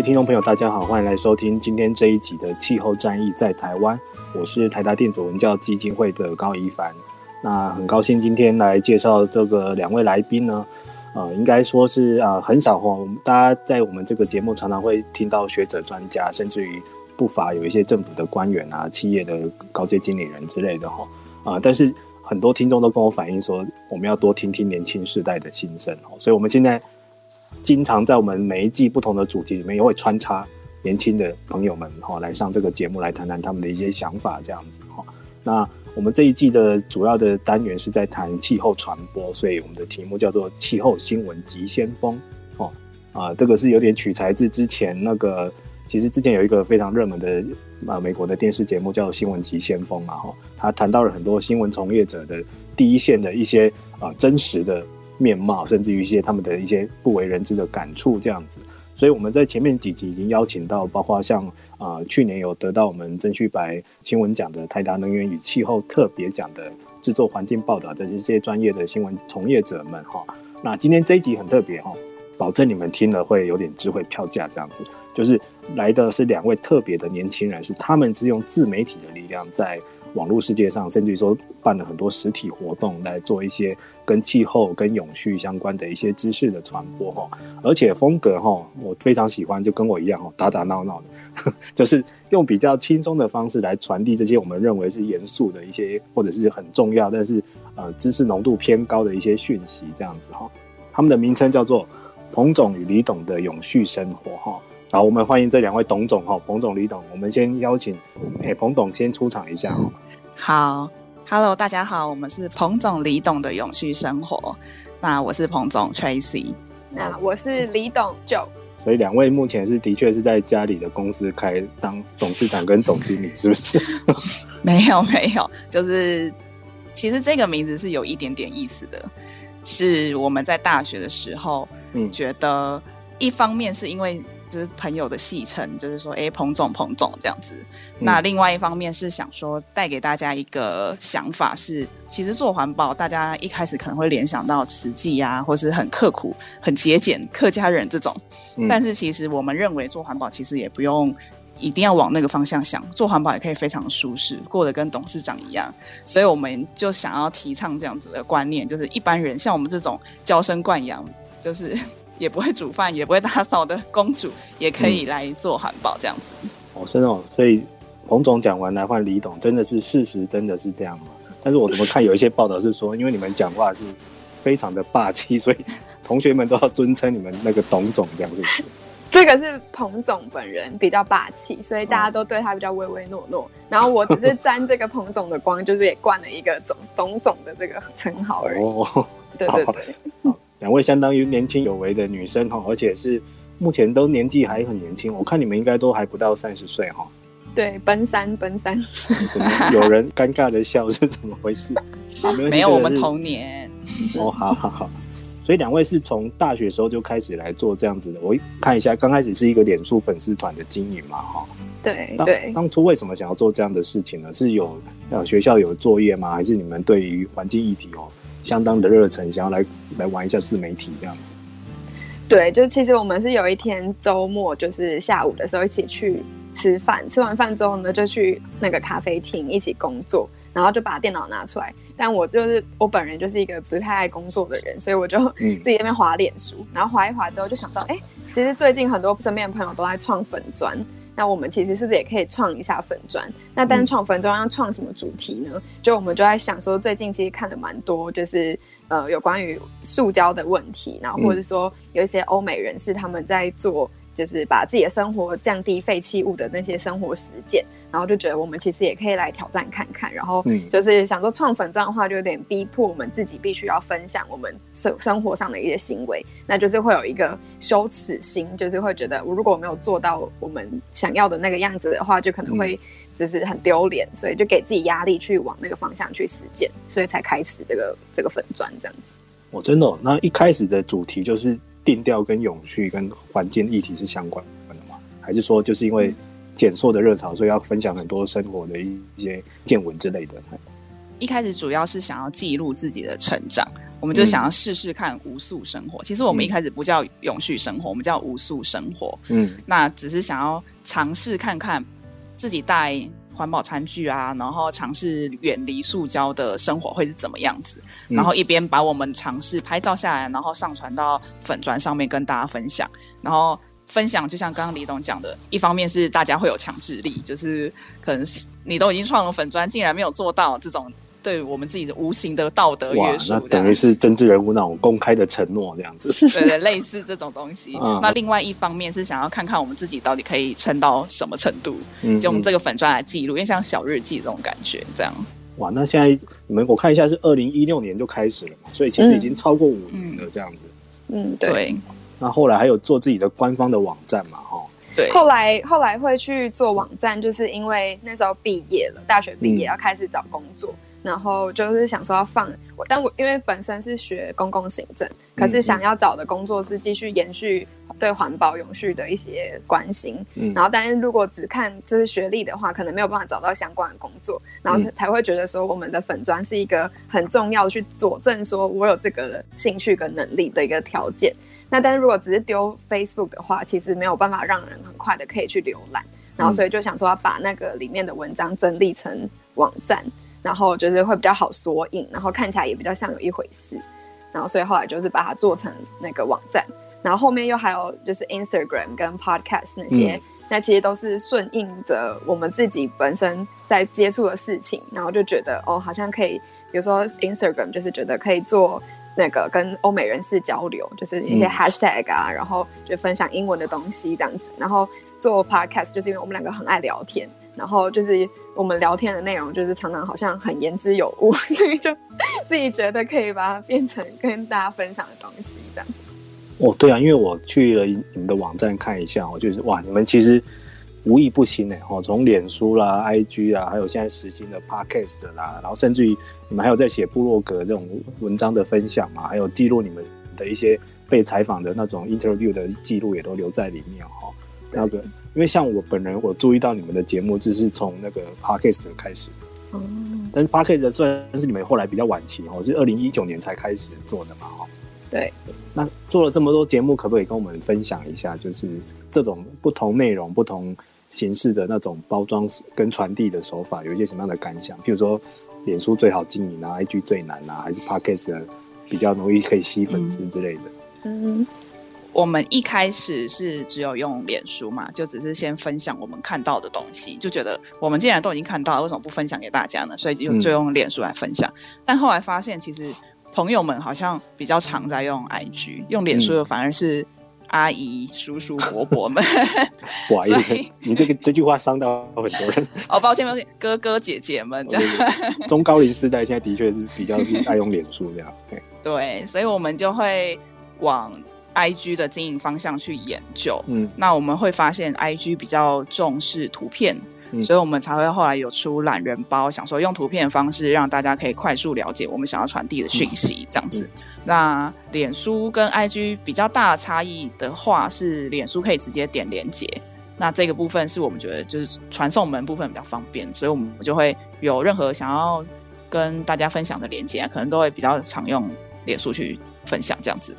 位听众朋友，大家好，欢迎来收听今天这一集的《气候战役在台湾》。我是台达电子文教基金会的高一凡。那很高兴今天来介绍这个两位来宾呢。呃，应该说是呃很少哈，大家在我们这个节目常常会听到学者、专家，甚至于不乏有一些政府的官员啊、企业的高阶经理人之类的哈。啊、呃，但是很多听众都跟我反映说，我们要多听听年轻世代的心声。所以我们现在经常在我们每一季不同的主题里面，也会穿插年轻的朋友们哈来上这个节目，来谈谈他们的一些想法，这样子哈。那我们这一季的主要的单元是在谈气候传播，所以我们的题目叫做“气候新闻急先锋”。哦，啊，这个是有点取材自之前那个，其实之前有一个非常热门的啊美国的电视节目叫《新闻急先锋》嘛，哈，他谈到了很多新闻从业者的第一线的一些啊真实的面貌，甚至于一些他们的一些不为人知的感触，这样子。所以我们在前面几集已经邀请到，包括像啊、去年有得到我们曾旭白新闻奖的台达能源与气候特别奖的制作环境报道的这些专业的新闻从业者们哈。那今天这一集很特别哈，保证你们听了会有点智慧票价这样子。就是来的是两位特别的年轻人，是他们是用自媒体的力量在。网络世界上，甚至于说办了很多实体活动，来做一些跟气候、跟永续相关的一些知识的传播哈。而且风格哈，我非常喜欢，就跟我一样哈，打打闹闹的，就是用比较轻松的方式来传递这些我们认为是严肃的一些，或者是很重要，但是呃知识浓度偏高的一些讯息，这样子哈。他们的名称叫做彭总与李董的永续生活哈。好，我们欢迎这两位董总哈，彭总、李董。我们先邀请，哎，彭董先出场一下哈。好，Hello，大家好，我们是彭总、李董的永续生活。那我是彭总 Tracy，那我是李董 Joe。所以两位目前是的确是在家里的公司开当董事长跟总经理，是不是？没有没有，就是其实这个名字是有一点点意思的，是我们在大学的时候，嗯，觉得一方面是因为。就是朋友的戏称，就是说，哎，彭总，彭总这样子。嗯、那另外一方面是想说，带给大家一个想法是，其实做环保，大家一开始可能会联想到慈济啊，或是很刻苦、很节俭、客家人这种。嗯、但是其实我们认为做环保，其实也不用一定要往那个方向想，做环保也可以非常舒适，过得跟董事长一样。所以我们就想要提倡这样子的观念，就是一般人像我们这种娇生惯养，就是。也不会煮饭，也不会打扫的公主，也可以来做环保这样子。嗯、哦，是哦。所以彭总讲完来换李董，真的是事实，真的是这样吗？但是我怎么看有一些报道是说，因为你们讲话是非常的霸气，所以同学们都要尊称你们那个董总这样子。这个是彭总本人比较霸气，所以大家都对他比较唯唯诺诺。哦、然后我只是沾这个彭总的光，就是也冠了一个总董总的这个称号而已。哦，对对对。两位相当于年轻有为的女生哈，而且是目前都年纪还很年轻，我看你们应该都还不到三十岁哈。对，奔三奔三。有人尴尬的笑是怎么回事？没有，我们同年。哦，好好好。所以两位是从大学时候就开始来做这样子的。我看一下，刚开始是一个脸书粉丝团的经营嘛，哈。对对。当初为什么想要做这样的事情呢？是有呃学校有作业吗？还是你们对于环境议题哦？相当的热忱，想要来来玩一下自媒体这样子。对，就其实我们是有一天周末，就是下午的时候一起去吃饭，吃完饭之后呢，就去那个咖啡厅一起工作。然后就把电脑拿出来。但我就是我本人就是一个不太爱工作的人，所以我就自己在那边滑脸书，然后滑一滑之后就想到，哎，其实最近很多身边的朋友都在创粉专。那我们其实是不是也可以创一下粉砖？那单创粉砖要创什么主题呢？就我们就在想说，最近其实看了蛮多，就是呃有关于塑胶的问题，然后或者说有一些欧美人士他们在做。就是把自己的生活降低废弃物的那些生活实践，然后就觉得我们其实也可以来挑战看看。然后就是想说创粉专的话，就有点逼迫我们自己必须要分享我们生生活上的一些行为，那就是会有一个羞耻心，就是会觉得我如果没有做到我们想要的那个样子的话，就可能会就是很丢脸，所以就给自己压力去往那个方向去实践，所以才开始这个这个粉钻这样子。哦，真的哦？那一开始的主题就是。定调跟永续跟环境议题是相关的吗？还是说就是因为减塑的热潮，所以要分享很多生活的一些见闻之类的？一开始主要是想要记录自己的成长，我们就想要试试看无塑生活。嗯、其实我们一开始不叫永续生活，我们叫无塑生活。嗯，那只是想要尝试看看自己带。环保餐具啊，然后尝试远离塑胶的生活会是怎么样子？嗯、然后一边把我们尝试拍照下来，然后上传到粉砖上面跟大家分享。然后分享就像刚刚李董讲的，一方面是大家会有强制力，就是可能是你都已经创了粉砖，竟然没有做到这种。对我们自己的无形的道德约束，那等于是政治人物那种公开的承诺这样子。对对，类似这种东西。嗯、那另外一方面是想要看看我们自己到底可以撑到什么程度，嗯、就用这个粉砖来记录，因为像小日记这种感觉这样。哇，那现在你们我看一下是二零一六年就开始了嘛，所以其实已经超过五年了这样子。嗯，对。那后来还有做自己的官方的网站嘛，哈。对。后来后来会去做网站，就是因为那时候毕业了，大学毕业要开始找工作。嗯然后就是想说要放我，但我因为本身是学公共行政，可是想要找的工作是继续延续对环保永续的一些关心。嗯，然后但是如果只看就是学历的话，可能没有办法找到相关的工作，然后才会觉得说我们的粉砖是一个很重要去佐证说我有这个兴趣跟能力的一个条件。那但是如果只是丢 Facebook 的话，其实没有办法让人很快的可以去浏览。然后所以就想说要把那个里面的文章整理成网站。然后就是会比较好索引，然后看起来也比较像有一回事，然后所以后来就是把它做成那个网站，然后后面又还有就是 Instagram 跟 Podcast 那些，嗯、那其实都是顺应着我们自己本身在接触的事情，然后就觉得哦，好像可以，比如说 Instagram 就是觉得可以做那个跟欧美人士交流，就是一些 Hashtag 啊，嗯、然后就分享英文的东西这样子，然后做 Podcast 就是因为我们两个很爱聊天。然后就是我们聊天的内容，就是常常好像很言之有物，所以就自己觉得可以把它变成跟大家分享的东西，这样子。哦，对啊，因为我去了你们的网站看一下，我就是哇，你们其实无一不行哎，哦，从脸书啦、IG 啦，还有现在实行的 Podcast 啦，然后甚至于你们还有在写部落格这种文章的分享嘛，还有记录你们的一些被采访的那种 interview 的记录也都留在里面哈。那个，因为像我本人，我注意到你们的节目，就是从那个 Podcast 开始，嗯，但是 Podcast 算是你们后来比较晚期哦，是二零一九年才开始做的嘛，哈，对。那做了这么多节目，可不可以跟我们分享一下，就是这种不同内容、不同形式的那种包装跟传递的手法，有一些什么样的感想？譬如说，脸书最好经营啊，IG 最难啊，还是 Podcast 比较容易可以吸粉丝之类的？嗯。嗯我们一开始是只有用脸书嘛，就只是先分享我们看到的东西，就觉得我们既然都已经看到了，为什么不分享给大家呢？所以就就用脸书来分享。嗯、但后来发现，其实朋友们好像比较常在用 IG，用脸书的反而是阿姨、嗯、叔叔、伯伯们。不好意思，你这个这句话伤到很多人。哦，抱歉，抱歉，哥哥姐姐们这样。中高龄世代现在的确是比较是爱用脸书这样。对，对，所以我们就会往。I G 的经营方向去研究，嗯，那我们会发现 I G 比较重视图片，嗯，所以我们才会后来有出懒人包，想说用图片的方式让大家可以快速了解我们想要传递的讯息，这样子。嗯，那脸书跟 I G 比较大的差异的话，是脸书可以直接点连接，那这个部分是我们觉得就是传送门部分比较方便，所以我们就会有任何想要跟大家分享的连结，可能都会比较常用脸书去分享这样子。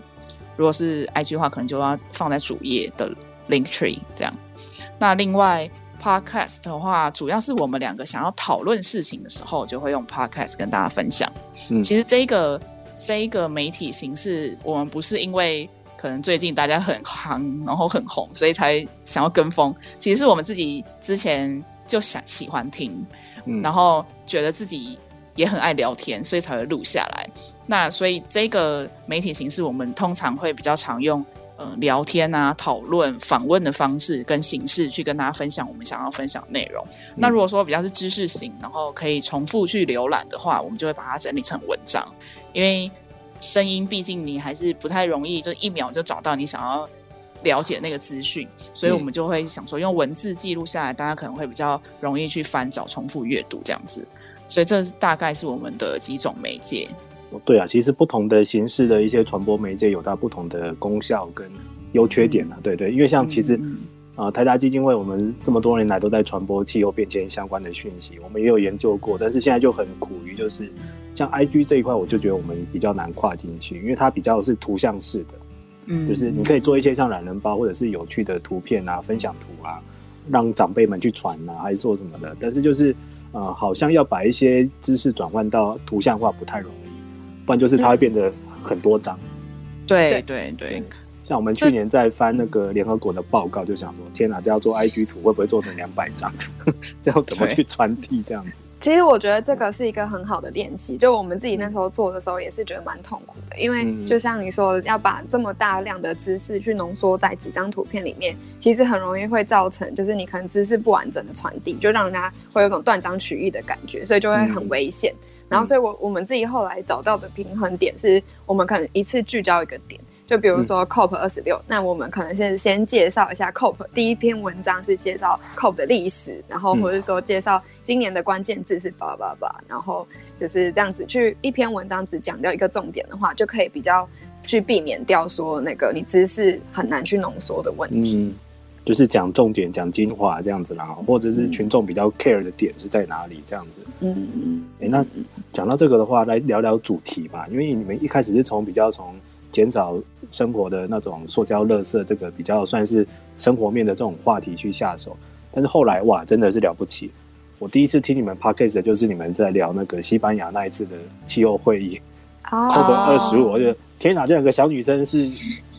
如果是 IG 的话，可能就要放在主页的 Link Tree 这样。那另外 podcast 的话，主要是我们两个想要讨论事情的时候，就会用 podcast 跟大家分享。嗯，其实这一个这一个媒体形式，我们不是因为可能最近大家很夯，然后很红，所以才想要跟风。其实是我们自己之前就想喜欢听，嗯，然后觉得自己也很爱聊天，所以才会录下来。那所以这个媒体形式，我们通常会比较常用。呃，聊天啊，讨论、访问的方式跟形式去跟大家分享我们想要分享的内容。嗯。那如果说比较是知识型，然后可以重复去浏览的话，我们就会把它整理成文章。因为声音毕竟你还是不太容易，就一秒就找到你想要了解那个资讯，所以我们就会想说用文字记录下来，大家可能会比较容易去翻找、重复阅读这样子。所以这大概是我们的几种媒介。对啊，其实不同的形式的一些传播媒介有它不同的功效跟优缺点啊。嗯、对对，因为像其实啊、嗯呃，台达基金会我们这么多年来都在传播气候变迁相关的讯息，我们也有研究过，但是现在就很苦于就是像 IG 这一块，我就觉得我们比较难跨进去，因为它比较是图像式的，嗯，就是你可以做一些像懒人包或者是有趣的图片啊、分享图啊，让长辈们去传啊，还是做什么的，但是就是呃，好像要把一些知识转换到图像化不太容易。不然就是它会变得很多张，对对对。像我们去年在翻那个联合国的报告，就想说：天哪，这要做 IG 图会不会做成两百张？这要怎么去传递这样子？其实我觉得这个是一个很好的练习。就我们自己那时候做的时候，也是觉得蛮痛苦的，因为就像你说，要把这么大量的知识去浓缩在几张图片里面，其实很容易会造成，就是你可能知识不完整的传递，就让人家会有种断章取义的感觉，所以就会很危险。然后，所以我我们自己后来找到的平衡点是，我们可能一次聚焦一个点，就比如说 COP 二十六，那我们可能先先介绍一下 COP，第一篇文章是介绍 COP 的历史，然后或者说介绍今年的关键字是叭叭叭，然后就是这样子去一篇文章只讲掉一个重点的话，就可以比较去避免掉说那个你知识很难去浓缩的问题。嗯就是讲重点、讲精华这样子啦，或者是群众比较 care 的点是在哪里这样子。嗯嗯。哎、欸，那讲到这个的话，来聊聊主题吧。因为你们一开始是从比较从减少生活的那种塑胶垃圾这个比较算是生活面的这种话题去下手，但是后来哇，真的是了不起。我第一次听你们 podcast 的就是你们在聊那个西班牙那一次的气候会议，COP 二十五，我觉得天哪，这两个小女生是。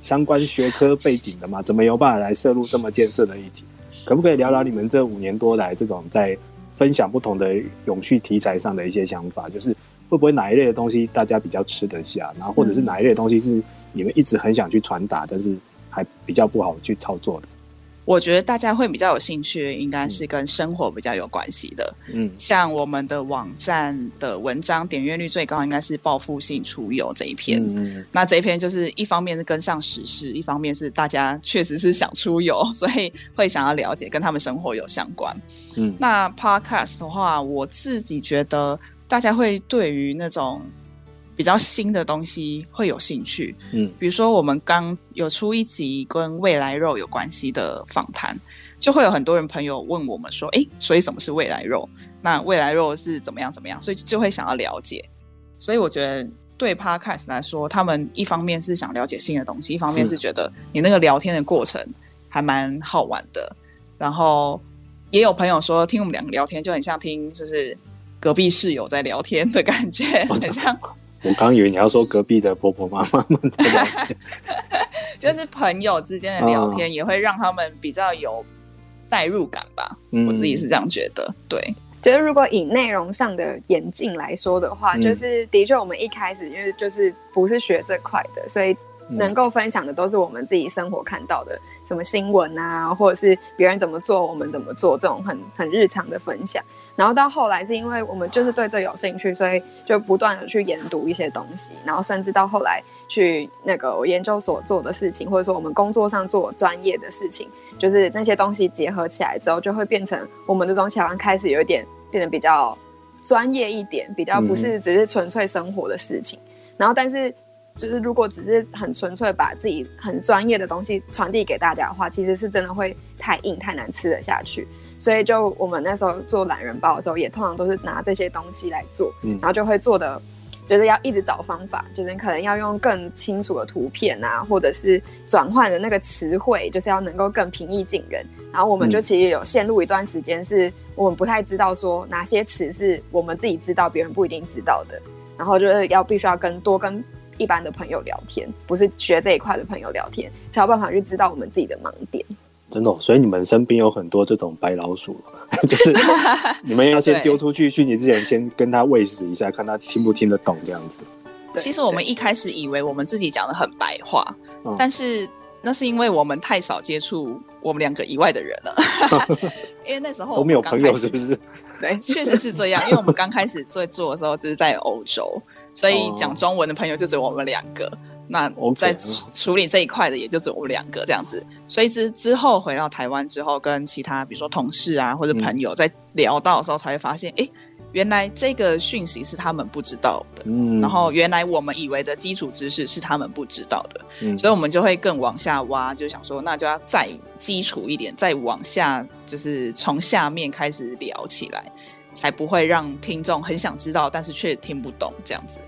相关学科背景的嘛，怎么有办法来涉入这么艰涩的议题？可不可以聊聊你们这五年多来这种在分享不同的永续题材上的一些想法？就是会不会哪一类的东西大家比较吃得下，然后或者是哪一类的东西是你们一直很想去传达，但是还比较不好去操作的？我觉得大家会比较有兴趣，应该是跟生活比较有关系的。嗯，像我们的网站的文章点阅率最高，应该是报复性出游这一篇。嗯，那这一篇就是一方面是跟上时事，一方面是大家确实是想出游，所以会想要了解跟他们生活有相关。嗯，那 Podcast 的话，我自己觉得大家会对于那种。比较新的东西会有兴趣，嗯，比如说我们刚有出一集跟未来肉有关系的访谈，就会有很多人朋友问我们说，诶，所以什么是未来肉？那未来肉是怎么样怎么样？所以就会想要了解。所以我觉得对 Podcast 来说，他们一方面是想了解新的东西，一方面是觉得你那个聊天的过程还蛮好玩的。然后也有朋友说，听我们两个聊天就很像听就是隔壁室友在聊天的感觉，很像。我刚以为你要说隔壁的婆婆妈妈们在聊天，就是朋友之间的聊天也会让他们比较有代入感吧。嗯，我自己是这样觉得。对，觉得如果以内容上的演进来说的话，嗯、就是的确我们一开始因为就是不是学这块的，所以能够分享的都是我们自己生活看到的，什么新闻啊，或者是别人怎么做，我们怎么做，这种很很日常的分享。然后到后来是因为我们就是对这有兴趣，所以就不断的去研读一些东西，然后甚至到后来去那个研究所做的事情，或者说我们工作上做专业的事情，就是那些东西结合起来之后，就会变成我们的东西好像开始有一点变得比较专业一点，比较不是只是纯粹生活的事情。然后但是就是如果只是很纯粹把自己很专业的东西传递给大家的话，其实是真的会太硬太难吃得下去。所以，就我们那时候做懒人包的时候，也通常都是拿这些东西来做，嗯，然后就会做的，就是要一直找方法，就是可能要用更清楚的图片啊，或者是转换的那个词汇，就是要能够更平易近人。然后我们就其实有陷入一段时间，是我们不太知道说哪些词是我们自己知道，别人不一定知道的。然后就是要必须要跟多跟一般的朋友聊天，不是学这一块的朋友聊天，才有办法去知道我们自己的盲点。真的、哦，所以你们身边有很多这种白老鼠，就是 你们要先丢出去讯息之前，先跟他喂食一下，看他听不听得懂这样子。其实我们一开始以为我们自己讲的很白话，但是那是因为我们太少接触我们两个以外的人了。因为那时候都没有朋友，是不是？对，确实是这样。因为我们刚开始在做的时候，就是在欧洲，所以讲中文的朋友就只有我们两个。那在处理这一块的也就只有我们两个这样子，所以之之后回到台湾之后，跟其他比如说同事啊或者朋友在聊到的时候，才会发现，哎、嗯，原来这个讯息是他们不知道的，嗯，然后原来我们以为的基础知识是他们不知道的，嗯，所以我们就会更往下挖，就想说，那就要再基础一点，再往下，就是从下面开始聊起来，才不会让听众很想知道，但是却听不懂这样子。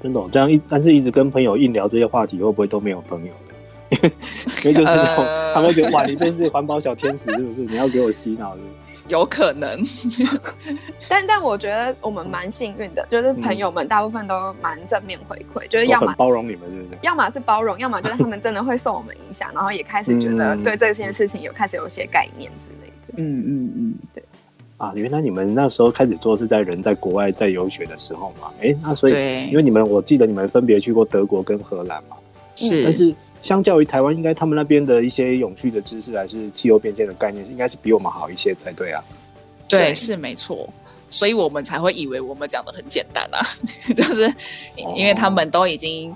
真的、哦，这样一但是一直跟朋友硬聊这些话题，会不会都没有朋友？因为就是那种、呃、他们会觉得哇，你这是环保小天使 是不是？你要给我洗脑是是？有可能，但但我觉得我们蛮幸运的，就是朋友们大部分都蛮正面回馈，就是要么包容你们，是不是？要么是包容，要么就是他们真的会受我们影响，然后也开始觉得对这件事情有开始有一些概念之类的。嗯嗯嗯，对。啊，原来你们那时候开始做是在人在国外在游学的时候嘛？哎、欸，那所以因为你们，我记得你们分别去过德国跟荷兰嘛，是。但是相较于台湾，应该他们那边的一些永续的知识还是气候变迁的概念，应该是比我们好一些才对啊。对，对是没错，所以我们才会以为我们讲的很简单啊，就是因为他们都已经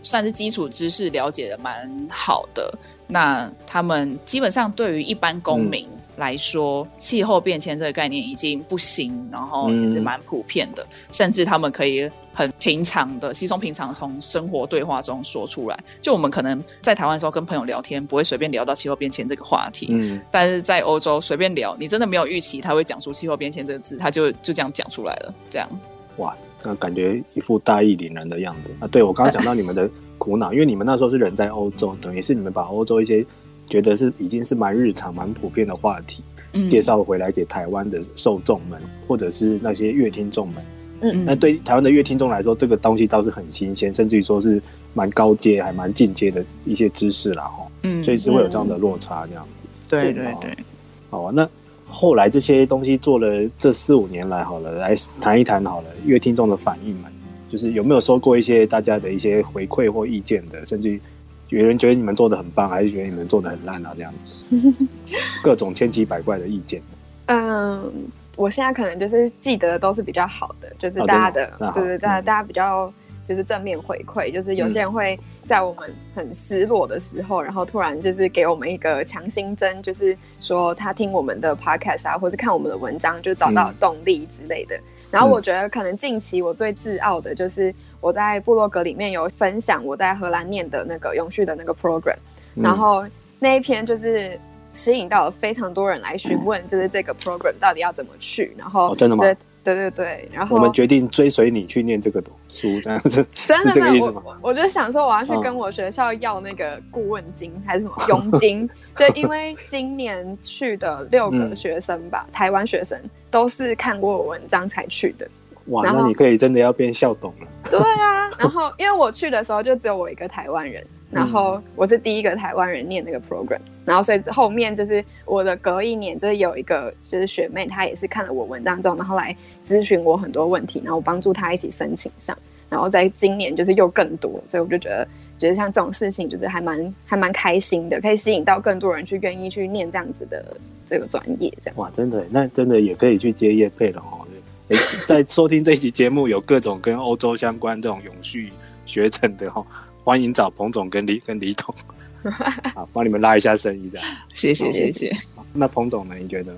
算是基础知识了解的蛮好的，那他们基本上对于一般公民。嗯来说，气候变迁这个概念已经不行，然后也是蛮普遍的，嗯、甚至他们可以很平常的、稀松平常从生活对话中说出来。就我们可能在台湾的时候跟朋友聊天，不会随便聊到气候变迁这个话题，嗯，但是在欧洲随便聊，你真的没有预期他会讲出气候变迁这个字，他就就这样讲出来了，这样。哇，那感觉一副大义凛然的样子啊！对，我刚刚讲到你们的苦恼，因为你们那时候是人在欧洲，等于是你们把欧洲一些。觉得是已经是蛮日常、蛮普遍的话题，嗯、介绍回来给台湾的受众们，或者是那些乐听众们。嗯，那对台湾的乐听众来说，这个东西倒是很新鲜，甚至于说是蛮高阶、还蛮进阶的一些知识啦。哈，嗯，所以是会有这样的落差，这样子。对对对，对。好啊，那后来这些东西做了这四五年来，好了，来谈一谈好了，乐听众的反应嘛，就是有没有收过一些大家的一些回馈或意见的，甚至于。有人觉得你们做的很棒，还是觉得你们做的很烂啊？这样子，各种千奇百怪的意见。嗯，我现在可能就是记得都是比较好的，就是大家的，哦、对对，大家、嗯、大家比较就是正面回馈，就是有些人会在我们很失落的时候，嗯、然后突然就是给我们一个强心针，就是说他听我们的 podcast 啊，或者看我们的文章，就找到动力之类的。嗯、然后我觉得可能近期我最自傲的就是。我在部落格里面有分享我在荷兰念的那个永续的那个 program，嗯、然后那一篇就是吸引到了非常多人来询问，就是这个 program 到底要怎么去，然后、哦、真的吗？对对对，然后我们决定追随你去念这个书，这样子真的真的，我我就想说我要去跟我学校要那个顾问金、嗯、还是什么 佣金，就因为今年去的六个学生吧，嗯、台湾学生都是看过我文章才去的。哇，那你可以真的要变校董了。对啊，然后因为我去的时候就只有我一个台湾人，然后我是第一个台湾人念那个 program，然后所以后面就是我的隔一年就是有一个就是学妹，她也是看了我文章之后，然后来咨询我很多问题，然后我帮助她一起申请上，然后在今年就是又更多，所以我就觉得觉得像这种事情就是还蛮还蛮开心的，可以吸引到更多人去愿意去念这样子的这个专业，这样。哇，真的，那真的也可以去接业配了哦。欸、在收听这一期节目，有各种跟欧洲相关这种永续学程的哈，欢迎找彭总跟李跟李董，好，帮你们拉一下生意这样。谢谢谢谢。那彭总呢？你觉得？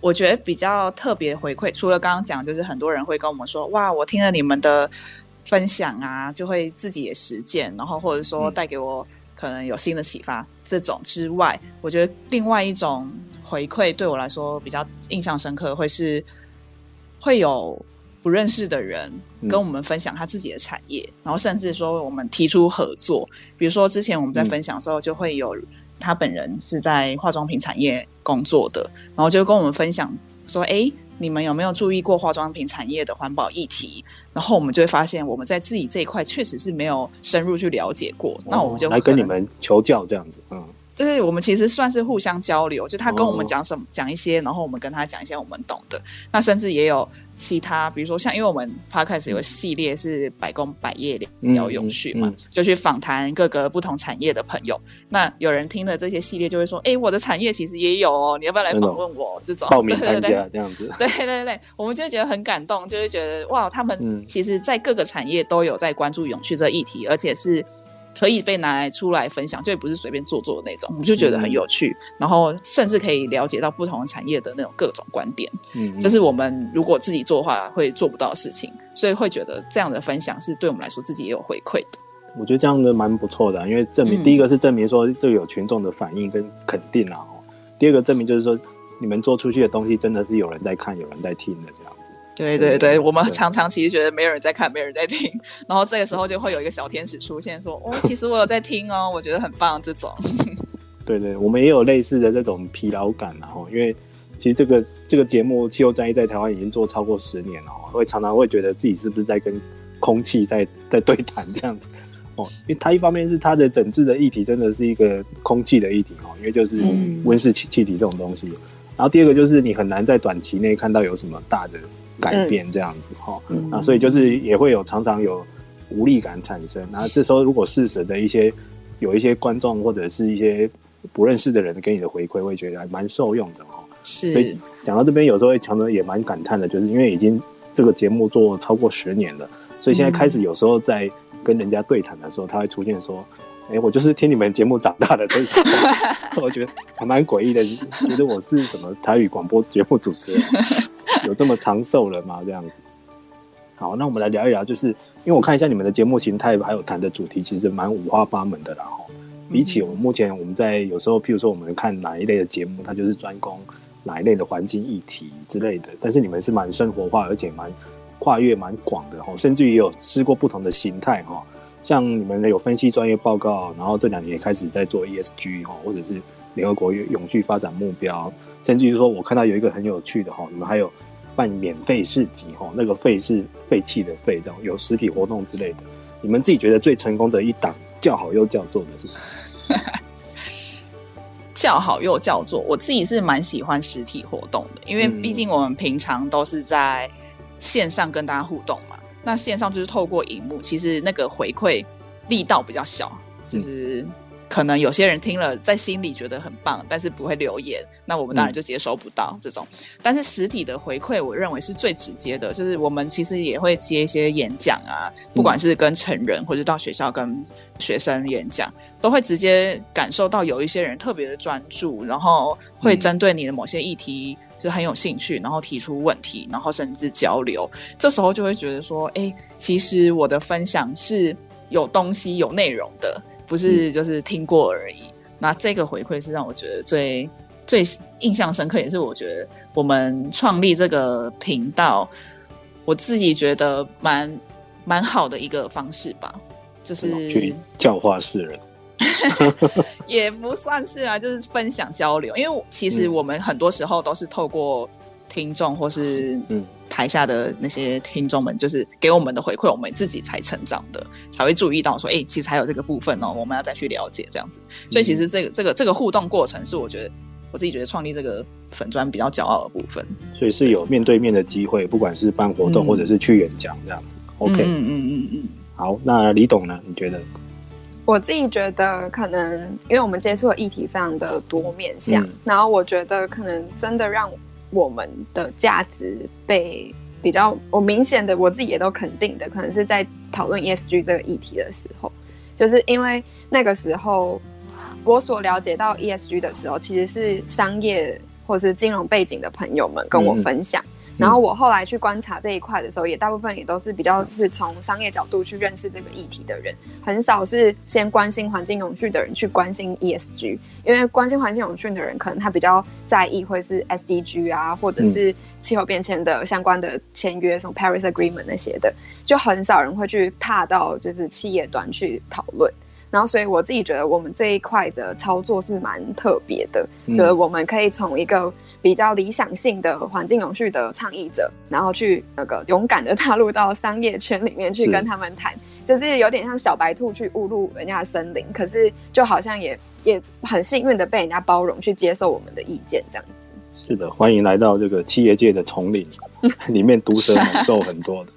我觉得比较特别回馈，除了刚刚讲，就是很多人会跟我们说，哇，我听了你们的分享啊，就会自己也实践，然后或者说带给我可能有新的启发，这种之外，我觉得另外一种回馈对我来说比较印象深刻，会是。会有不认识的人跟我们分享他自己的产业，嗯、然后甚至说我们提出合作。比如说之前我们在分享的时候，就会有他本人是在化妆品产业工作的，然后就跟我们分享说：“哎，你们有没有注意过化妆品产业的环保议题？”然后我们就会发现，我们在自己这一块确实是没有深入去了解过。哦、那我们就来跟你们求教这样子，嗯。就是我们其实算是互相交流，就他跟我们讲什么讲、oh. 一些，然后我们跟他讲一些我们懂的。那甚至也有其他，比如说像因为我们 Podcast 有个系列是百工百业聊永续嘛，嗯嗯嗯、就去访谈各个不同产业的朋友。那有人听了这些系列就会说：“哎，我的产业其实也有哦，你要不要来访问我？”这种报名参加这样子。对对对对，我们就觉得很感动，就会觉得哇，他们其实在各个产业都有在关注永续这个议题，而且是。可以被拿来出来分享，就也不是随便做做的那种，我们就觉得很有趣，嗯、然后甚至可以了解到不同产业的那种各种观点。嗯，这是我们如果自己做的话会做不到的事情，所以会觉得这样的分享是对我们来说自己也有回馈的。我觉得这样的蛮不错的，因为证明、嗯、第一个是证明说这有群众的反应跟肯定啊，第二个证明就是说你们做出去的东西真的是有人在看、有人在听的这样。对对对，我们常常其实觉得没有人在看，没有人在听，然后这个时候就会有一个小天使出现，说：“哦，其实我有在听哦，我觉得很棒。”这种。对对，我们也有类似的这种疲劳感，然后因为其实这个这个节目《气候战役》在台湾已经做超过十年了，会常常会觉得自己是不是在跟空气在在对谈这样子哦，因为它一方面是它的整治的议题真的是一个空气的议题哦，因为就是温室气气体这种东西，嗯、然后第二个就是你很难在短期内看到有什么大的。改变这样子哈，嗯、啊，所以就是也会有常常有无力感产生。然后这时候如果适时的一些有一些观众或者是一些不认识的人给你的回馈，会觉得还蛮受用的哈。是，所以讲到这边，有时候会常常也蛮感叹的，就是因为已经这个节目做超过十年了，所以现在开始有时候在跟人家对谈的时候，他会出现说：“哎、欸，我就是听你们节目长大的。”这种，我觉得还蛮诡异的，觉得我是什么台语广播节目主持人。有这么长寿了吗？这样子，好，那我们来聊一聊，就是因为我看一下你们的节目形态，还有谈的主题，其实蛮五花八门的啦。哈，比起我们目前我们在有时候，譬如说我们看哪一类的节目，它就是专攻哪一类的环境议题之类的。但是你们是蛮生活化，而且蛮跨越蛮广的哈，甚至于有试过不同的形态哈。像你们有分析专业报告，然后这两年也开始在做 ESG 哈，或者是联合国永续发展目标，甚至于说我看到有一个很有趣的哈，你们还有。办免费市集哈，那个费是废弃的废，这样有实体活动之类的。你们自己觉得最成功的一档叫好又叫座的是什么？叫好又叫座，我自己是蛮喜欢实体活动的，因为毕竟我们平常都是在线上跟大家互动那线上就是透过荧幕，其实那个回馈力道比较小，就是。嗯可能有些人听了在心里觉得很棒，但是不会留言，那我们当然就接收不到这种。嗯、但是实体的回馈，我认为是最直接的，就是我们其实也会接一些演讲啊，不管是跟成人或者到学校跟学生演讲，都会直接感受到有一些人特别的专注，然后会针对你的某些议题就很有兴趣，然后提出问题，然后甚至交流。这时候就会觉得说，哎，其实我的分享是有东西、有内容的。不是，就是听过而已。嗯、那这个回馈是让我觉得最最印象深刻，也是我觉得我们创立这个频道，我自己觉得蛮蛮好的一个方式吧。就是去教化世人，也不算是啊，就是分享交流。因为其实我们很多时候都是透过听众或是嗯。台下的那些听众们，就是给我们的回馈，我们自己才成长的，才会注意到说，哎、欸，其实还有这个部分哦，我们要再去了解这样子。所以其实这个这个这个互动过程，是我觉得我自己觉得创立这个粉砖比较骄傲的部分。所以是有面对面的机会，不管是办活动或者是去演讲这样子。嗯、OK，嗯嗯嗯嗯。好，那李董呢？你觉得？我自己觉得可能，因为我们接触的议题非常的多面向，嗯、然后我觉得可能真的让。我们的价值被比较，我明显的我自己也都肯定的，可能是在讨论 ESG 这个议题的时候，就是因为那个时候我所了解到 ESG 的时候，其实是商业或是金融背景的朋友们跟我分享，嗯、然后我后来去观察这一块的时候，也大部分也都是比较是从商业角度去认识这个议题的人，很少是先关心环境永续的人去关心 ESG，因为关心环境永续的人可能他比较在意会是 SDG 啊，或者是气候变迁的相关的签约，什么 Paris Agreement 那些的，就很少人会去踏到就是企业端去讨论。然后，所以我自己觉得我们这一块的操作是蛮特别的，嗯、就是我们可以从一个比较理想性的环境永续的倡议者，然后去那个勇敢的踏入到商业圈里面去跟他们谈，就是有点像小白兔去误入人家的森林，可是就好像也也很幸运的被人家包容去接受我们的意见，这样子。是的，欢迎来到这个企业界的丛林，里面毒蛇猛兽很多的。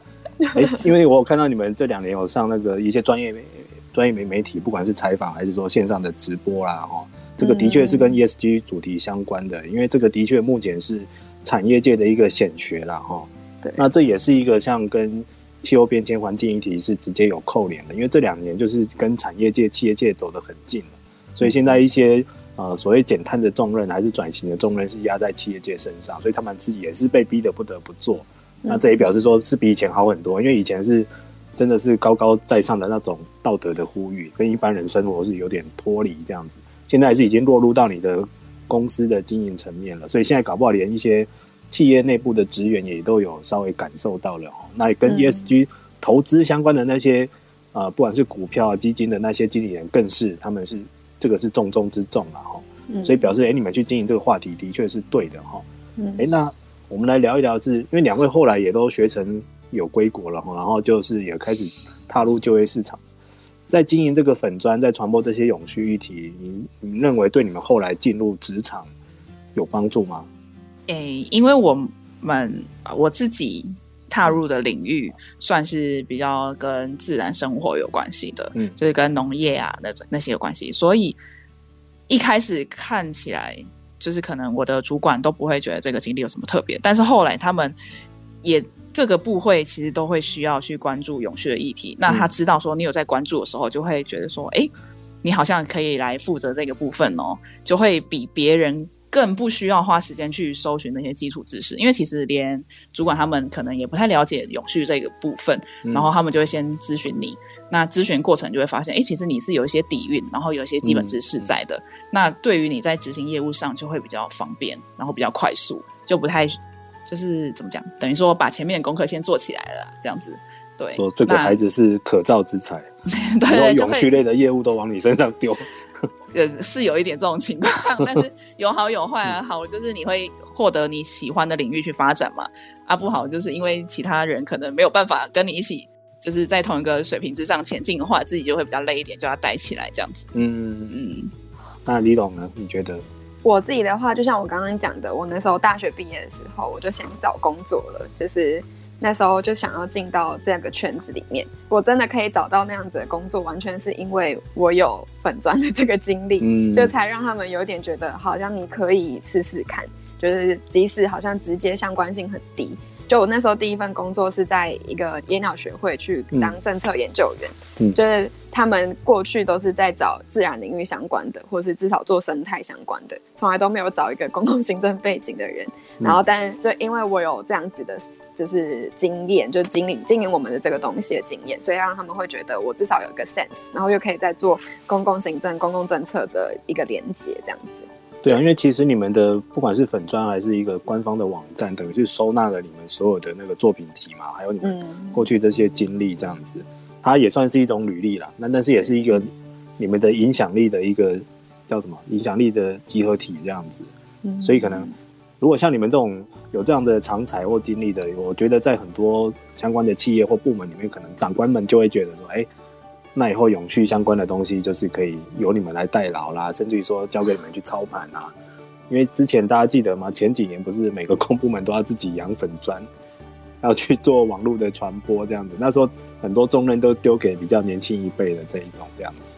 哎，因为我有看到你们这两年有上那个一些专业。专业媒媒体，不管是采访还是说线上的直播啦，哦，这个的确是跟 ESG 主题相关的，因为这个的确目前是产业界的一个显学啦，哈。对。那这也是一个像跟气候变迁、环境议题是直接有扣连的，因为这两年就是跟产业界、企业界走得很近了，所以现在一些呃所谓减碳的重任还是转型的重任是压在企业界身上，所以他们自己也是被逼得不得不做。那这也表示说是比以前好很多，因为以前是。真的是高高在上的那种道德的呼吁，跟一般人生活是有点脱离这样子。现在是已经落入到你的公司的经营层面了，所以现在搞不好连一些企业内部的职员也都有稍微感受到了。那也跟 ESG 投资相关的那些、嗯、呃，不管是股票、基金的那些经理人，更是他们是这个是重中之重了哈。所以表示，哎、欸，你们去经营这个话题的确是对的哈。哎、欸，那我们来聊一聊是，是因为两位后来也都学成。有归国了哈，然后就是也开始踏入就业市场，在经营这个粉砖，在传播这些永续议题，你你认为对你们后来进入职场有帮助吗？诶、欸，因为我们我自己踏入的领域算是比较跟自然生活有关系的，嗯，就是跟农业啊那种那些有关系，所以一开始看起来就是可能我的主管都不会觉得这个经历有什么特别，但是后来他们也。各个部会其实都会需要去关注永续的议题。那他知道说你有在关注的时候，就会觉得说，哎、欸，你好像可以来负责这个部分哦，就会比别人更不需要花时间去搜寻那些基础知识。因为其实连主管他们可能也不太了解永续这个部分，然后他们就会先咨询你。那咨询过程就会发现，哎、欸，其实你是有一些底蕴，然后有一些基本知识在的。那对于你在执行业务上就会比较方便，然后比较快速，就不太。就是怎么讲，等于说把前面的功课先做起来了，这样子。对，说这个孩子是可造之材，对，永续类的业务都往你身上丢。呃，是有一点这种情况，但是有好有坏啊。好，就是你会获得你喜欢的领域去发展嘛。啊，不好，就是因为其他人可能没有办法跟你一起，就是在同一个水平之上前进的话，自己就会比较累一点，就要带起来这样子。嗯嗯。那李董呢？你觉得？我自己的话，就像我刚刚讲的，我那时候大学毕业的时候，我就先找工作了，就是那时候就想要进到这个圈子里面。我真的可以找到那样子的工作，完全是因为我有粉砖的这个经历，嗯，就才让他们有点觉得好像你可以试试看，就是即使好像直接相关性很低。就我那时候第一份工作是在一个野鸟学会去当政策研究员，嗯，就是他们过去都是在找自然领域相关的，或是至少做生态相关的，从来都没有找一个公共行政背景的人。然后，但就因为我有这样子的，就是经验，就经营经营我们的这个东西的经验，所以让他们会觉得我至少有一个 sense，然后又可以再做公共行政、公共政策的一个连接，这样子。对啊，因为其实你们的不管是粉砖还是一个官方的网站，等于是收纳了你们所有的那个作品集嘛，还有你们过去这些经历这样子，它也算是一种履历啦。那但是也是一个你们的影响力的一个叫什么影响力的集合体这样子。所以可能如果像你们这种有这样的长才或经历的，我觉得在很多相关的企业或部门里面，可能长官们就会觉得说，哎。那以后永续相关的东西就是可以由你们来代劳啦，甚至于说交给你们去操盘啊。因为之前大家记得吗？前几年不是每个公部门都要自己养粉砖，要去做网络的传播这样子。那时候很多重任都丢给比较年轻一辈的这一种这样子。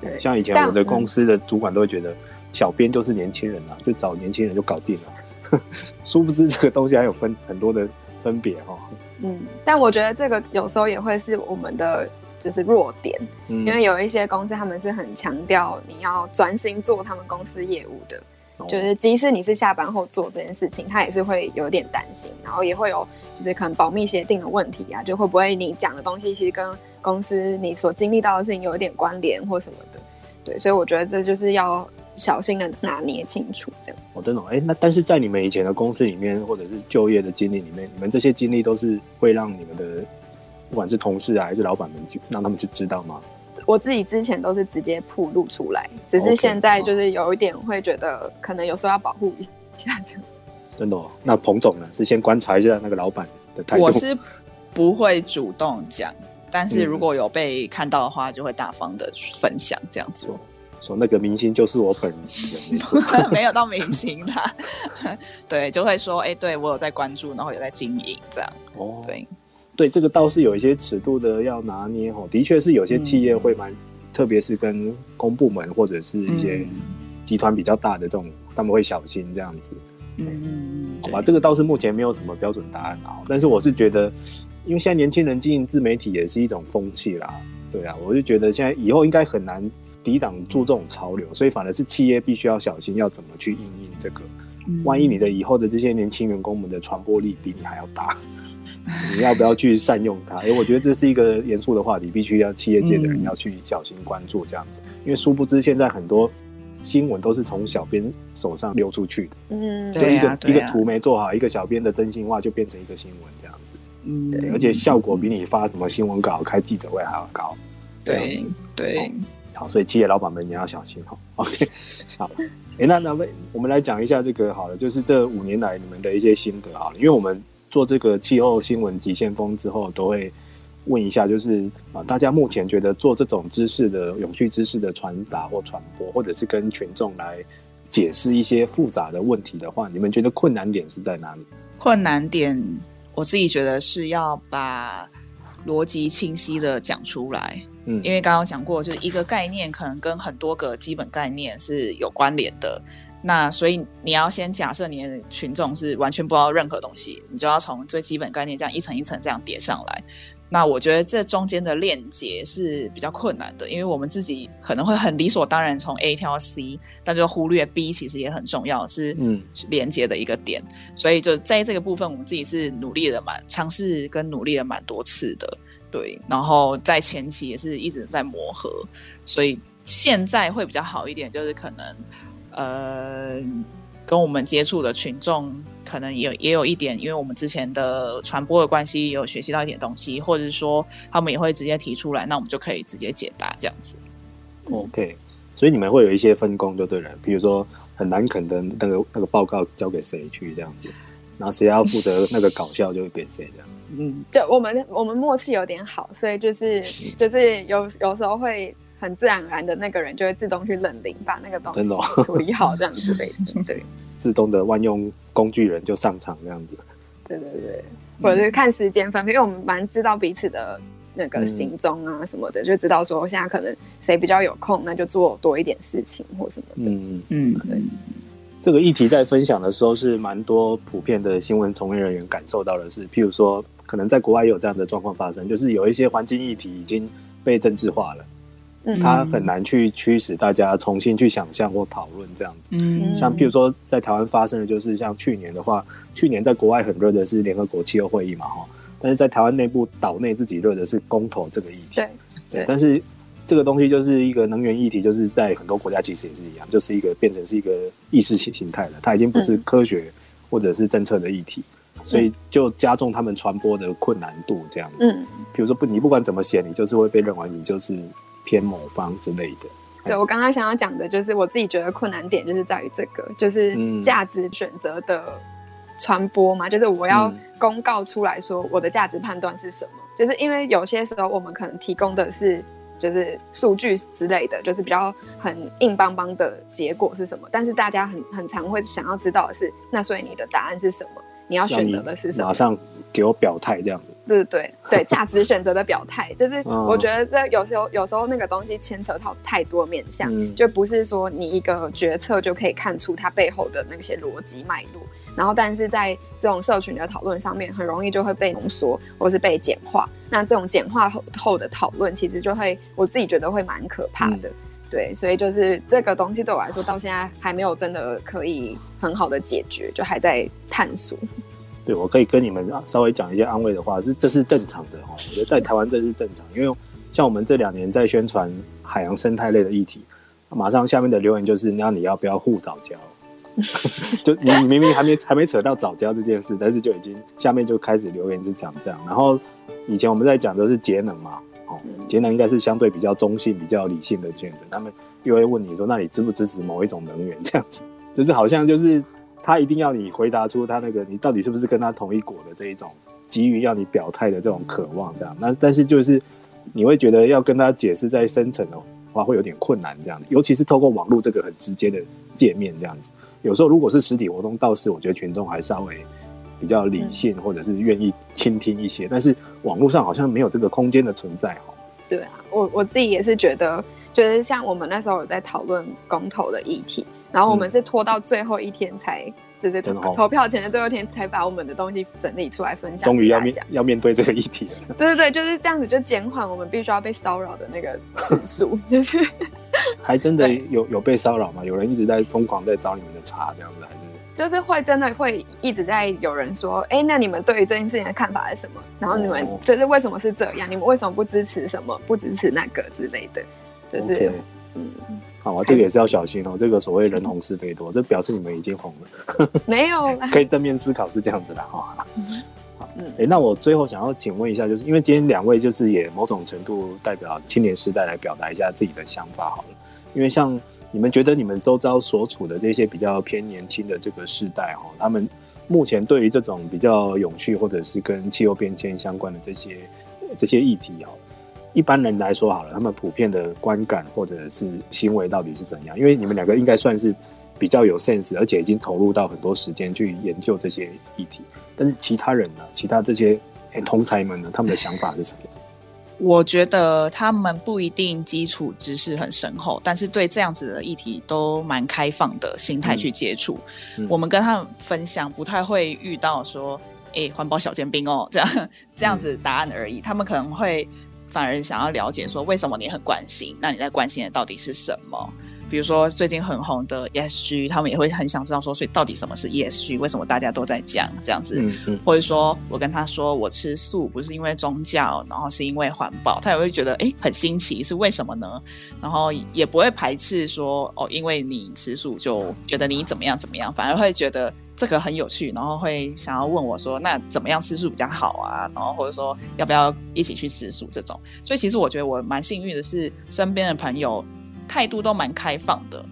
对，像以前我的公司的主管都会觉得，小编就是年轻人啊，就找年轻人就搞定了。殊不知这个东西还有分很多的分别哈。嗯，但我觉得这个有时候也会是我们的。就是弱点，因为有一些公司他们是很强调你要专心做他们公司业务的，就是即使你是下班后做这件事情，他也是会有点担心，然后也会有就是可能保密协定的问题啊，就会不会你讲的东西其实跟公司你所经历到的事情有一点关联或什么的，对，所以我觉得这就是要小心的拿捏清楚这样。哦，真的，哎，那但是在你们以前的公司里面，或者是就业的经历里面，你们这些经历都是会让你们的不管是同事啊还是老板们就让他们去知道吗？我自己之前都是直接铺露出来，只是现在就是有一点会觉得，可能有时候要保护一下这样。真的哦？那彭总呢？是先观察一下那个老板的态度。我是不会主动讲，但是如果有被看到的话，就会大方的分享这样子。说，说那个明星就是我本人，没有到明星啦。对，就会说，哎、欸，对我有在关注，然后有在经营这样。哦，对。对，这个倒是有一些尺度的要拿捏哦。的确是有些企业会蛮，嗯、特别是跟公部门或者是一些集团比较大的这种，嗯、他们会小心这样子。嗯，好吧，这个倒是目前没有什么标准答案啊。但是我是觉得，因为现在年轻人经营自媒体也是一种风气啦。对啊，我就觉得现在以后应该很难抵挡住这种潮流，所以反而是企业必须要小心，要怎么去应应这个。万一你的以后的这些年轻员工们的传播力比你还要大。你要不要去善用它？哎、欸，我觉得这是一个严肃的话题，必须要企业界的人要去小心关注这样子。嗯、因为殊不知，现在很多新闻都是从小编手上溜出去的。嗯，就一个、啊啊、一个图没做好，一个小编的真心话就变成一个新闻这样子。嗯，对，而且效果比你发什么新闻稿、开记者会还要高。对对，好，所以企业老板们也要小心哦。OK，好，哎、欸，那那我们来讲一下这个好了，就是这五年来你们的一些心得啊，因为我们。做这个气候新闻急先锋之后，都会问一下，就是啊，大家目前觉得做这种知识的永续知识的传达或传播，或者是跟群众来解释一些复杂的问题的话，你们觉得困难点是在哪里？困难点，我自己觉得是要把逻辑清晰的讲出来。嗯，因为刚刚讲过，就是一个概念可能跟很多个基本概念是有关联的。那所以你要先假设你的群众是完全不知道任何东西，你就要从最基本概念这样一层一层这样叠上来。那我觉得这中间的链接是比较困难的，因为我们自己可能会很理所当然从 A 跳到 C，但就忽略 B 其实也很重要，是嗯连接的一个点。嗯、所以就在这个部分，我们自己是努力了蛮尝试跟努力了蛮多次的，对。然后在前期也是一直在磨合，所以现在会比较好一点，就是可能。呃，跟我们接触的群众可能也有也有一点，因为我们之前的传播的关系，也有学习到一点东西，或者是说他们也会直接提出来，那我们就可以直接解答这样子。OK，所以你们会有一些分工就对了，比如说很难啃的那个那个报告交给谁去这样子，然后谁要负责那个搞笑就会给谁这样。嗯，就我们我们默契有点好，所以就是就是有有时候会。很自然而然的那个人就会自动去认领，把那个东西处理好，这样子类的，对，自动的万用工具人就上场这样子，对对对，或者是看时间分配，因为我们蛮知道彼此的那个行踪啊什么的，嗯、就知道说现在可能谁比较有空，那就做多一点事情或什么的，嗯嗯，对。这个议题在分享的时候是蛮多普遍的新闻从业人员感受到的是，譬如说，可能在国外也有这样的状况发生，就是有一些环境议题已经被政治化了。它很难去驱使大家重新去想象或讨论这样子。嗯，像譬如说在台湾发生的，就是像去年的话，去年在国外很热的是联合国气候会议嘛，哈，但是在台湾内部岛内自己热的是公投这个议题。对，对，但是这个东西就是一个能源议题，就是在很多国家其实也是一样，就是一个变成是一个意识形形态了，它已经不是科学或者是政策的议题，所以就加重他们传播的困难度这样子。嗯，比如说不，你不管怎么写，你就是会被认为你就是。偏某方之类的，对，我刚刚想要讲的就是我自己觉得困难点就是在于这个，就是价值选择的传播嘛，就是我要公告出来说我的价值判断是什么，就是因为有些时候我们可能提供的是就是数据之类的，就是比较很硬邦邦的结果是什么，但是大家很很常会想要知道的是，那所以你的答案是什么？你要选择的是什么？马上给我表态这样子。对对对，价值选择的表态，就是我觉得这有时候有时候那个东西牵扯到太多面向，嗯、就不是说你一个决策就可以看出它背后的那些逻辑脉络。然后，但是在这种社群的讨论上面，很容易就会被浓缩或是被简化。那这种简化后后的讨论，其实就会我自己觉得会蛮可怕的。嗯对，所以就是这个东西对我来说，到现在还没有真的可以很好的解决，就还在探索。对，我可以跟你们稍微讲一些安慰的话，是这是正常的哈。我觉得 在台湾这是正常，因为像我们这两年在宣传海洋生态类的议题，马上下面的留言就是：那你要不要护藻礁？就你明明还没还没扯到藻礁这件事，但是就已经下面就开始留言是讲这样。然后以前我们在讲的是节能嘛。哦节能应该是相对比较中性、比较理性的选择。他们又会问你说：“那你支不支持某一种能源？”这样子，就是好像就是他一定要你回答出他那个你到底是不是跟他同一国的这一种急于要你表态的这种渴望。这样，那但是就是你会觉得要跟他解释再深层的话会有点困难。这样，尤其是透过网络这个很直接的界面，这样子，有时候如果是实体活动，倒是我觉得群众还稍微比较理性，或者是愿意倾听一些。但是网络上好像没有这个空间的存在。哈对啊，我我自己也是觉得，就是像我们那时候有在讨论公投的议题，然后我们是拖到最后一天才，嗯、就是投票前的最后一天才把我们的东西整理出来分享。终于要面要面对这个议题了。对对对，就是这样子，就减缓我们必须要被骚扰的那个次 数，就是 还真的有有被骚扰吗？有人一直在疯狂在找你们的茬，这样子还是？就是会真的会一直在有人说，哎、欸，那你们对于这件事情的看法是什么？然后你们就是为什么是这样？你们为什么不支持什么？不支持那个之类的？就是，okay. 嗯，好啊，这个也是要小心哦。这个所谓人红是非多，这表示你们已经红了。没有，可以正面思考是这样子的哈。好，哎、欸，那我最后想要请问一下，就是因为今天两位就是也某种程度代表青年时代来表达一下自己的想法好了，因为像。你们觉得你们周遭所处的这些比较偏年轻的这个世代哈，他们目前对于这种比较永续或者是跟气候变迁相关的这些这些议题哈，一般人来说好了，他们普遍的观感或者是行为到底是怎样？因为你们两个应该算是比较有 sense，而且已经投入到很多时间去研究这些议题，但是其他人呢？其他这些同才们呢？他们的想法是什么？我觉得他们不一定基础知识很深厚，但是对这样子的议题都蛮开放的心态去接触。嗯嗯。我们跟他们分享，不太会遇到说“哎、欸，环保小尖兵哦”这样这样子答案而已。他们可能会反而想要了解说，为什么你很关心？那你在关心的到底是什么？比如说最近很红的 ESG，他们也会很想知道说，所以到底什么是 ESG？为什么大家都在讲这样子？嗯嗯、或者说我跟他说我吃素不是因为宗教，然后是因为环保，他也会觉得哎、欸、很新奇，是为什么呢？然后也不会排斥说哦，因为你吃素就觉得你怎么样怎么样，反而会觉得这个很有趣，然后会想要问我说那怎么样吃素比较好啊？然后或者说要不要一起去吃素这种。所以其实我觉得我蛮幸运的是身边的朋友。态度都蛮开放的，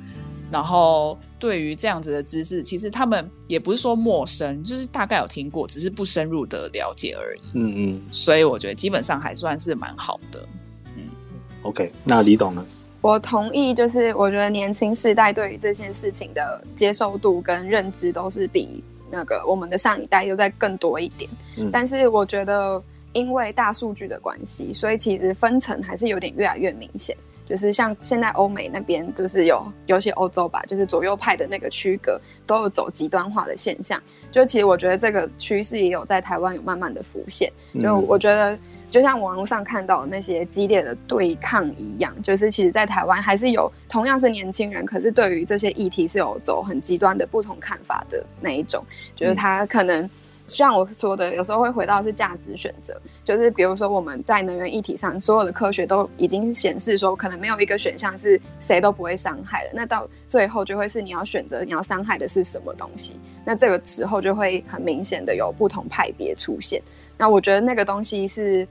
然后对于这样子的知识，其实他们也不是说陌生，就是大概有听过，只是不深入的了解而已。嗯嗯，所以我觉得基本上还算是蛮好的。嗯，OK，那李董呢？我同意，就是我觉得年轻世代对于这件事情的接受度跟认知都是比那个我们的上一代又再更多一点。嗯，但是我觉得因为大数据的关系，所以其实分层还是有点越来越明显。就是像现在欧美那边，就是有尤其欧洲吧，就是左右派的那个区隔都有走极端化的现象。就其实我觉得这个趋势也有在台湾有慢慢的浮现。就我觉得，就像网络上看到那些激烈的对抗一样，就是其实，在台湾还是有同样是年轻人，可是对于这些议题是有走很极端的不同看法的那一种，就是他可能。像我说的，有时候会回到是价值选择，就是比如说我们在能源议题上，所有的科学都已经显示说，可能没有一个选项是谁都不会伤害的。那到最后就会是你要选择你要伤害的是什么东西。那这个时候就会很明显的有不同派别出现。那我觉得那个东西是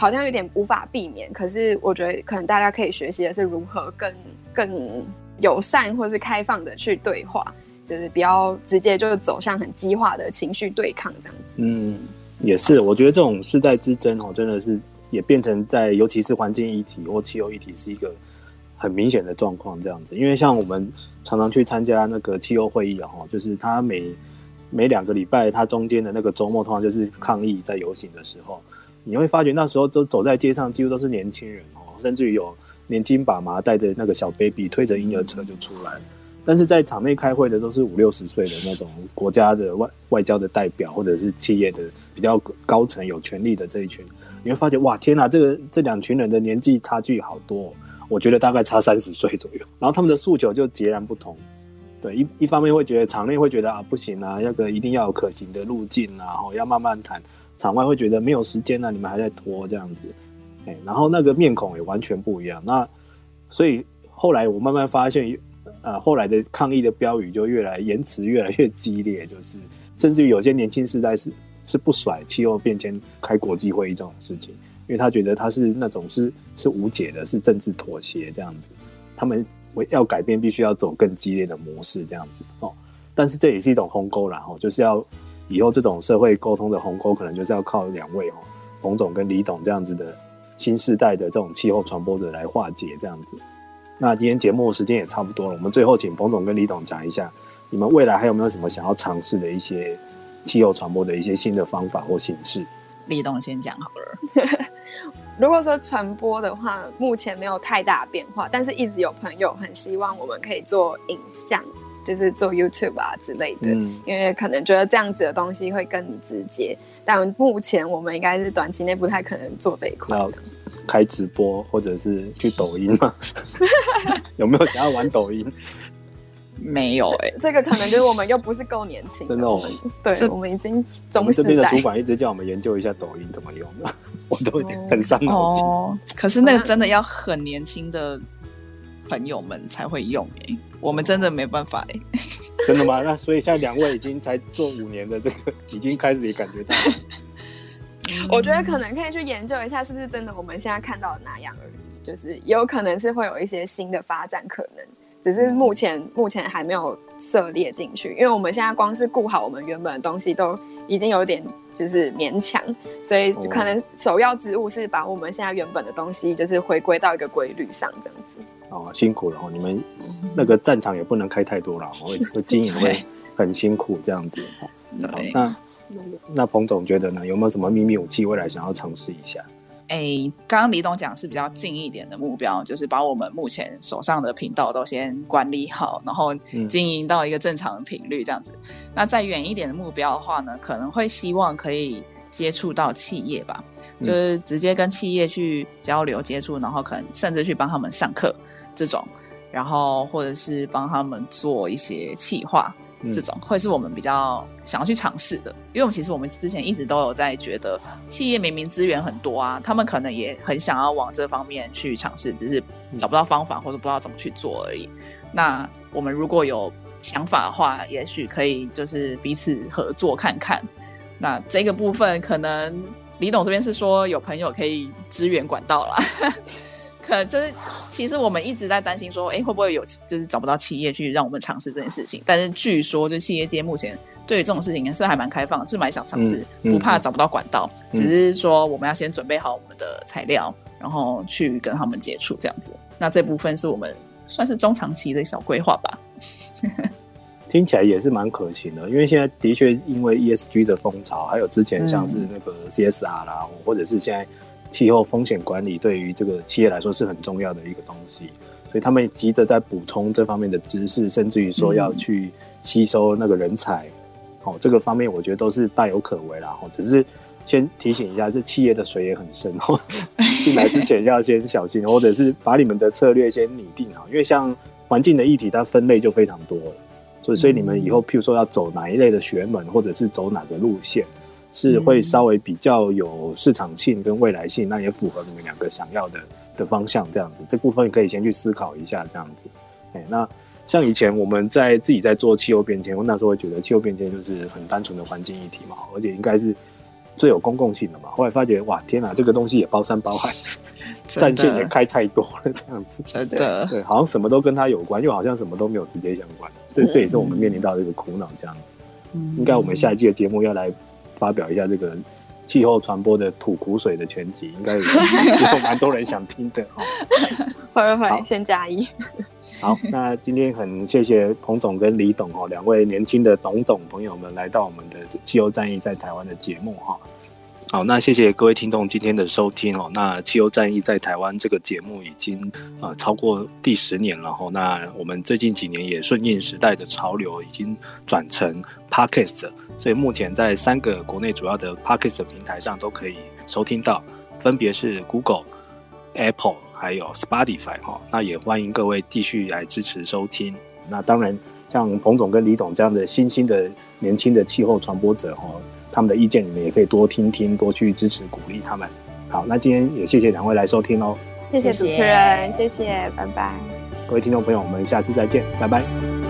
好像有点无法避免，可是我觉得可能大家可以学习的是如何更更友善或是开放的去对话。就是比较直接，就是走向很激化的情绪对抗这样子。嗯，也是，我觉得这种世代之争哦，真的是也变成在，尤其是环境议题或气候议题，是一个很明显的状况这样子。因为像我们常常去参加那个气候会议啊，就是他每每两个礼拜，他中间的那个周末，通常就是抗议在游行的时候，你会发觉那时候都走在街上，几乎都是年轻人哦，甚至于有年轻爸妈带着那个小 baby 推着婴儿车就出来。但是在场内开会的都是五六十岁的那种国家的外外交的代表，或者是企业的比较高层有权力的这一群，你会发觉哇，天哪，这个这两群人的年纪差距好多。我觉得大概差三十岁左右。然后他们的诉求就截然不同。对，一一方面会觉得场内会觉得啊不行啊，那个一定要有可行的路径啊，然后要慢慢谈。场外会觉得没有时间啊，你们还在拖这样子。哎，然后那个面孔也完全不一样。那所以后来我慢慢发现，呃，后来的抗议的标语就越来言辞越来越激烈，就是甚至于有些年轻世代是是不甩气候变迁开国际会议这种事情，因为他觉得他是那种是是无解的，是政治妥协这样子。他们要改变，必须要走更激烈的模式这样子哦。但是这也是一种鸿沟然后，就是要以后这种社会沟通的鸿沟，可能就是要靠两位哦，彭总跟李董这样子的新世代的这种气候传播者来化解这样子。那今天节目时间也差不多了，我们最后请彭总跟李董讲一下，你们未来还有没有什么想要尝试的一些气候传播的一些新的方法或形式？李董先讲好了。如果说传播的话，目前没有太大变化，但是一直有朋友很希望我们可以做影像，就是做 YouTube 啊之类的，嗯、因为可能觉得这样子的东西会更直接。但目前我们应该是短期内不太可能做这一块。要开直播或者是去抖音吗？有没有想要玩抖音？没有哎、欸，这个可能就是我们又不是够年轻。真的，哦，对，我们已经中时代。这边的主管一直叫我们研究一下抖音怎么用的，我都有点很伤脑筋。哦，可是那个真的要很年轻的朋友们才会用哎、欸，我们真的没办法哎、欸。真的吗？那所以现在两位已经才做五年的这个，已经开始也感觉到。我觉得可能可以去研究一下，是不是真的我们现在看到的那样而已，就是有可能是会有一些新的发展可能。只是目前目前还没有涉猎进去，因为我们现在光是顾好我们原本的东西都已经有点就是勉强，所以可能首要之务是把我们现在原本的东西就是回归到一个规律上这样子。哦，辛苦了哦，你们那个战场也不能开太多了，会会经营会很辛苦这样子。对，那那彭总觉得呢？有没有什么秘密武器未来想要尝试一下？哎，刚刚李董讲是比较近一点的目标，就是把我们目前手上的频道都先管理好，然后经营到一个正常的频率这样子。嗯、那再远一点的目标的话呢，可能会希望可以接触到企业吧，就是直接跟企业去交流接触，然后可能甚至去帮他们上课这种，然后或者是帮他们做一些企划。这种会是我们比较想要去尝试的，因为我们其实我们之前一直都有在觉得，企业明明资源很多啊，他们可能也很想要往这方面去尝试，只是找不到方法或者不知道怎么去做而已。那我们如果有想法的话，也许可以就是彼此合作看看。那这个部分可能李董这边是说有朋友可以支援管道啦。可就是，其实我们一直在担心说，哎，会不会有就是找不到企业去让我们尝试这件事情？但是据说，就企业界目前对于这种事情是还蛮开放，是蛮想尝试，不怕找不到管道，嗯、只是说我们要先准备好我们的材料，然后去跟他们接触这样子。那这部分是我们算是中长期的小规划吧。听起来也是蛮可行的，因为现在的确因为 ESG 的风潮，还有之前像是那个 CSR 啦，嗯、或者是现在。气候风险管理对于这个企业来说是很重要的一个东西，所以他们急着在补充这方面的知识，甚至于说要去吸收那个人才，哦，这个方面我觉得都是大有可为啦。哦，只是先提醒一下，这企业的水也很深哦，进来之前要先小心，或者是把你们的策略先拟定好，因为像环境的议题，它分类就非常多了，所以所以你们以后譬如说要走哪一类的学门，或者是走哪个路线。是会稍微比较有市场性跟未来性，那也符合你们两个想要的的方向，这样子，这部分可以先去思考一下，这样子。哎，那像以前我们在自己在做气候变迁，我那时候会觉得气候变迁就是很单纯的环境议题嘛，而且应该是最有公共性的嘛。后来发觉，哇，天哪，这个东西也包山包海，战线也开太多了，这样子。真的对，对，好像什么都跟它有关，又好像什么都没有直接相关，所以这也是我们面临到的一个苦恼，这样子。嗯，应该我们下一季的节目要来。发表一下这个气候传播的吐苦水的全集，应该有蛮多人想听的 哈。会会会，先加一。好，那今天很谢谢彭总跟李董哦两位年轻的董总朋友们来到我们的气候战役在台湾的节目哈。好，那谢谢各位听众今天的收听哦。那气候战役在台湾这个节目已经呃超过第十年了哈。那我们最近几年也顺应时代的潮流，已经转成 Podcast，所以目前在三个国内主要的 Podcast 平台上都可以收听到，分别是 Google、Apple 还有 Spotify 哈。那也欢迎各位继续来支持收听。那当然，像彭总跟李董这样的新兴的年轻的气候传播者哈，他们的意见你们也可以多听听，多去支持鼓励他们。好，那今天也谢谢两位来收听哦。谢谢主持人，谢谢，拜拜。各位听众朋友，我们下次再见，拜拜。